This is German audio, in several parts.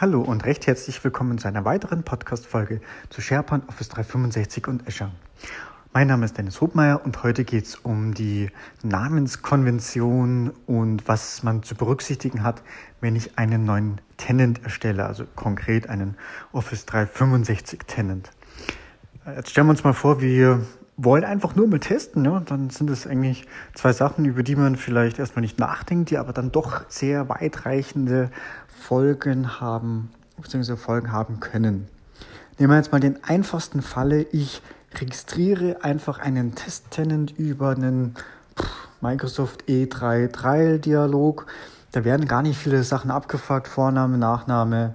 Hallo und recht herzlich willkommen zu einer weiteren Podcast-Folge zu SharePoint Office 365 und Azure. Mein Name ist Dennis Hobmeier und heute geht es um die Namenskonvention und was man zu berücksichtigen hat, wenn ich einen neuen Tenant erstelle, also konkret einen Office 365 Tenant. Jetzt stellen wir uns mal vor, wir wollen einfach nur mal testen. Ja? Dann sind es eigentlich zwei Sachen, über die man vielleicht erstmal nicht nachdenkt, die aber dann doch sehr weitreichende Folgen haben, beziehungsweise Folgen haben können. Nehmen wir jetzt mal den einfachsten Falle. Ich registriere einfach einen Testtenant über einen Microsoft E3 Trial Dialog. Da werden gar nicht viele Sachen abgefragt. Vorname, Nachname,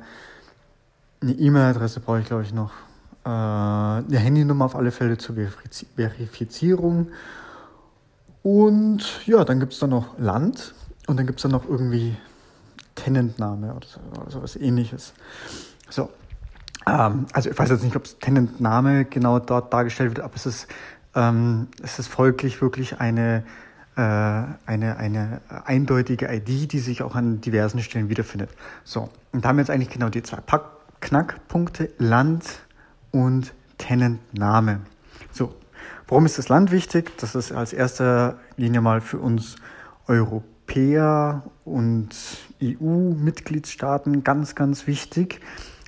eine E-Mail-Adresse brauche ich glaube ich noch. Äh, eine Handynummer auf alle Fälle zur Verifizierung. Und ja, dann gibt es dann noch Land und dann gibt es dann noch irgendwie Tenantname oder so, oder so was ähnliches. So, ähm, also ich weiß jetzt nicht, ob es Tenant-Name genau dort dargestellt wird, aber es ist, ähm, es ist folglich wirklich eine, äh, eine, eine eindeutige ID, die sich auch an diversen Stellen wiederfindet. So, und da haben wir jetzt eigentlich genau die zwei Pack Knackpunkte, Land und Tenant-Name. So, warum ist das Land wichtig? Das ist als erster Linie mal für uns Europäer und EU-Mitgliedstaaten ganz, ganz wichtig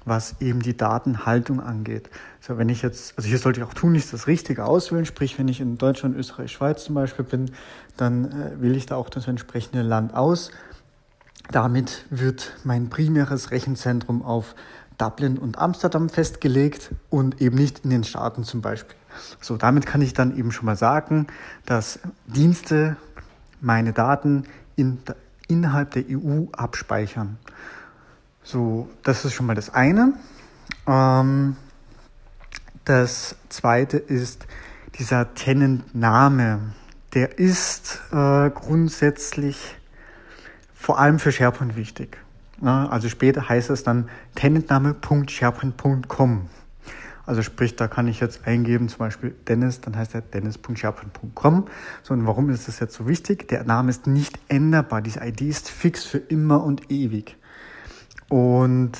was eben die Datenhaltung angeht. So, wenn ich jetzt, also hier sollte ich auch tunlichst das Richtige auswählen, sprich, wenn ich in Deutschland, Österreich, Schweiz zum Beispiel bin, dann äh, wähle ich da auch das entsprechende Land aus. Damit wird mein primäres Rechenzentrum auf Dublin und Amsterdam festgelegt und eben nicht in den Staaten zum Beispiel. So, damit kann ich dann eben schon mal sagen, dass Dienste meine Daten in, innerhalb der EU abspeichern. So, das ist schon mal das eine. Ähm, das zweite ist dieser Tenant-Name. Der ist äh, grundsätzlich vor allem für SharePoint wichtig. Ja, also später heißt es dann tenantname.sharepoint.com. Also sprich, da kann ich jetzt eingeben, zum Beispiel Dennis, dann heißt er dennis.sharepoint.com. So, und warum ist das jetzt so wichtig? Der Name ist nicht änderbar. Diese ID ist fix für immer und ewig. Und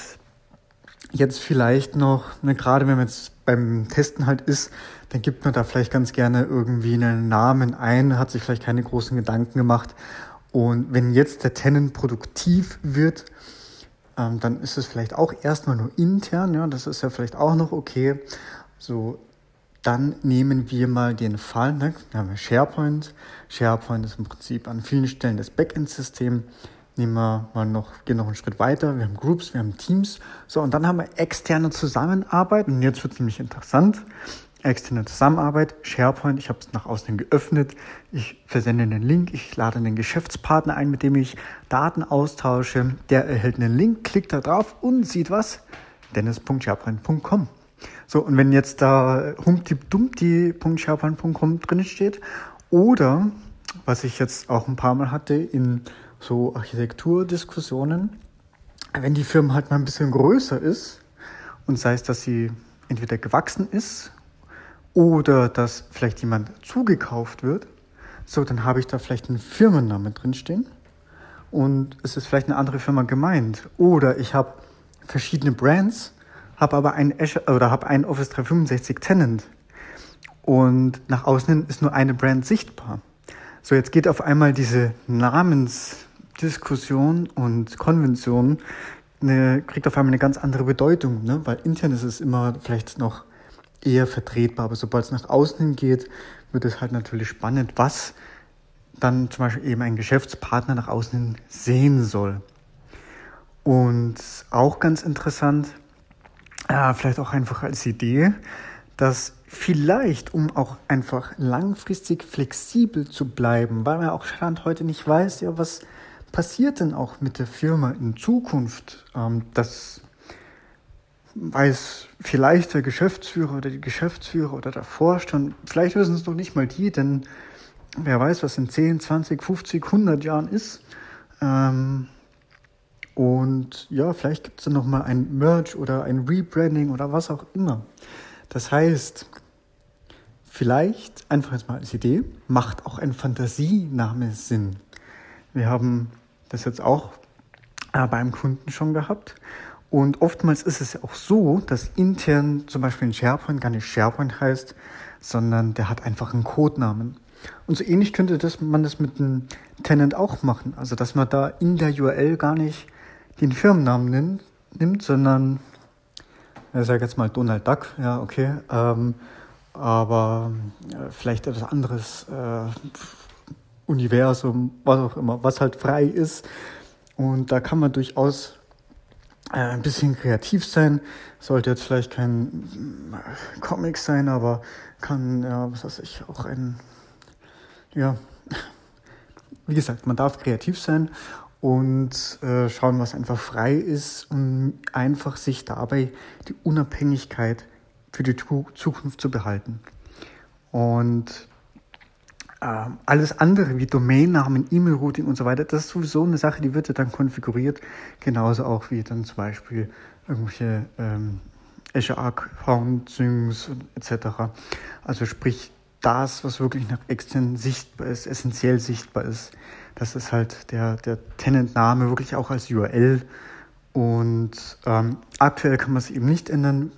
jetzt vielleicht noch, ne, gerade wenn man jetzt beim Testen halt ist, dann gibt man da vielleicht ganz gerne irgendwie einen Namen ein, hat sich vielleicht keine großen Gedanken gemacht. Und wenn jetzt der Tenant produktiv wird, ähm, dann ist es vielleicht auch erstmal nur intern, ja, das ist ja vielleicht auch noch okay. So, dann nehmen wir mal den Fall, ne? wir haben SharePoint. SharePoint ist im Prinzip an vielen Stellen das Backend-System. Nehmen wir mal noch, gehen noch einen Schritt weiter. Wir haben Groups, wir haben Teams. So, und dann haben wir externe Zusammenarbeit. Und jetzt wird es nämlich interessant. Externe Zusammenarbeit, SharePoint, ich habe es nach außen geöffnet. Ich versende einen Link, ich lade einen Geschäftspartner ein, mit dem ich Daten austausche. Der erhält einen Link, klickt da drauf und sieht was? dennis.sharepoint.com. So, und wenn jetzt da humptipdumpti.sharepoint.com drin steht oder was ich jetzt auch ein paar Mal hatte in so Architekturdiskussionen, wenn die Firma halt mal ein bisschen größer ist und sei es, dass sie entweder gewachsen ist oder dass vielleicht jemand zugekauft wird, so, dann habe ich da vielleicht einen Firmennamen drinstehen und es ist vielleicht eine andere Firma gemeint. Oder ich habe verschiedene Brands, habe aber ein oder habe ein Office 365 Tenant und nach außen ist nur eine Brand sichtbar. So, jetzt geht auf einmal diese Namens Diskussion und Konvention eine, kriegt auf einmal eine ganz andere Bedeutung, ne? weil intern ist es immer vielleicht noch eher vertretbar, aber sobald es nach außen hin geht, wird es halt natürlich spannend, was dann zum Beispiel eben ein Geschäftspartner nach außen hin sehen soll. Und auch ganz interessant, äh, vielleicht auch einfach als Idee, dass vielleicht, um auch einfach langfristig flexibel zu bleiben, weil man auch Stand heute nicht weiß, ja, was passiert denn auch mit der Firma in Zukunft? Ähm, das weiß vielleicht der Geschäftsführer oder die Geschäftsführer oder der Vorstand. Vielleicht wissen es doch nicht mal die, denn wer weiß, was in 10, 20, 50, 100 Jahren ist. Ähm, und ja, vielleicht gibt es dann nochmal ein Merge oder ein Rebranding oder was auch immer. Das heißt, vielleicht, einfach jetzt mal als Idee, macht auch ein Fantasiename Sinn. Wir haben das jetzt auch äh, beim Kunden schon gehabt. Und oftmals ist es auch so, dass intern zum Beispiel ein SharePoint gar nicht SharePoint heißt, sondern der hat einfach einen Codenamen. Und so ähnlich könnte das, man das mit einem Tenant auch machen. Also, dass man da in der URL gar nicht den Firmennamen nimmt, sondern, ich sage jetzt mal Donald Duck, ja, okay, ähm, aber äh, vielleicht etwas anderes, äh, Universum, was auch immer, was halt frei ist. Und da kann man durchaus ein bisschen kreativ sein. Sollte jetzt vielleicht kein äh, Comic sein, aber kann, ja, was weiß ich, auch ein, ja, wie gesagt, man darf kreativ sein und äh, schauen, was einfach frei ist und einfach sich dabei die Unabhängigkeit für die Zukunft zu behalten. Und äh, alles andere wie Domainnamen, E-Mail-Routing und so weiter, das ist sowieso eine Sache, die wird ja dann konfiguriert, genauso auch wie dann zum Beispiel irgendwelche ähm, Azure Account Syncs etc. Also sprich das, was wirklich nach extern sichtbar ist, essentiell sichtbar ist. Das ist halt der, der Tenant-Name wirklich auch als URL. Und ähm, aktuell kann man es eben nicht ändern.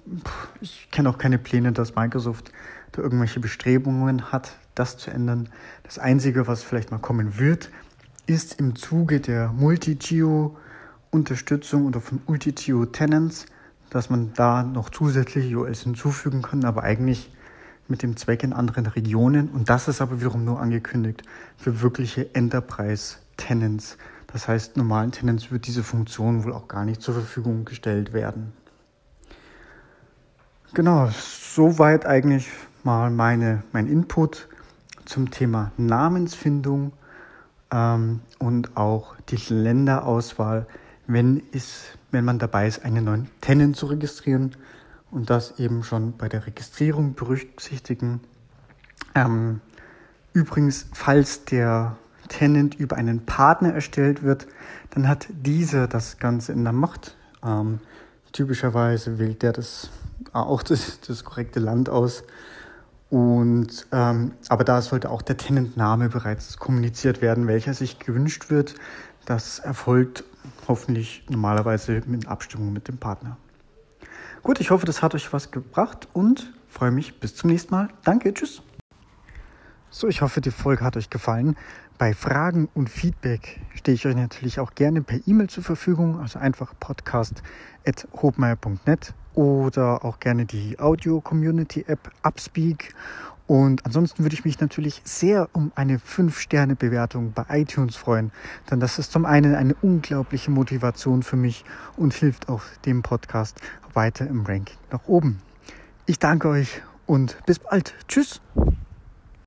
Ich kenne auch keine Pläne, dass Microsoft da irgendwelche Bestrebungen hat, das zu ändern. Das Einzige, was vielleicht mal kommen wird, ist im Zuge der Multi-Geo-Unterstützung oder von Multi-Geo-Tenants dass man da noch zusätzliche URLs hinzufügen kann, aber eigentlich mit dem Zweck in anderen Regionen. Und das ist aber wiederum nur angekündigt für wirkliche Enterprise-Tenants. Das heißt, normalen Tenants wird diese Funktion wohl auch gar nicht zur Verfügung gestellt werden. Genau, soweit eigentlich mal meine, mein Input zum Thema Namensfindung ähm, und auch die Länderauswahl, wenn es wenn man dabei ist, einen neuen Tenant zu registrieren und das eben schon bei der Registrierung berücksichtigen. Ähm, übrigens, falls der Tenant über einen Partner erstellt wird, dann hat dieser das Ganze in der Macht. Ähm, typischerweise wählt der das auch das, das korrekte Land aus. Und ähm, aber da sollte auch der Tenant-Name bereits kommuniziert werden, welcher sich gewünscht wird. Das erfolgt hoffentlich normalerweise in Abstimmung mit dem Partner. Gut, ich hoffe, das hat euch was gebracht und freue mich bis zum nächsten Mal. Danke, tschüss. So, ich hoffe, die Folge hat euch gefallen. Bei Fragen und Feedback stehe ich euch natürlich auch gerne per E-Mail zur Verfügung, also einfach podcast.hobmeier.net oder auch gerne die Audio-Community-App Upspeak und ansonsten würde ich mich natürlich sehr um eine 5-Sterne-Bewertung bei iTunes freuen, denn das ist zum einen eine unglaubliche Motivation für mich und hilft auch dem Podcast weiter im Ranking nach oben. Ich danke euch und bis bald. Tschüss.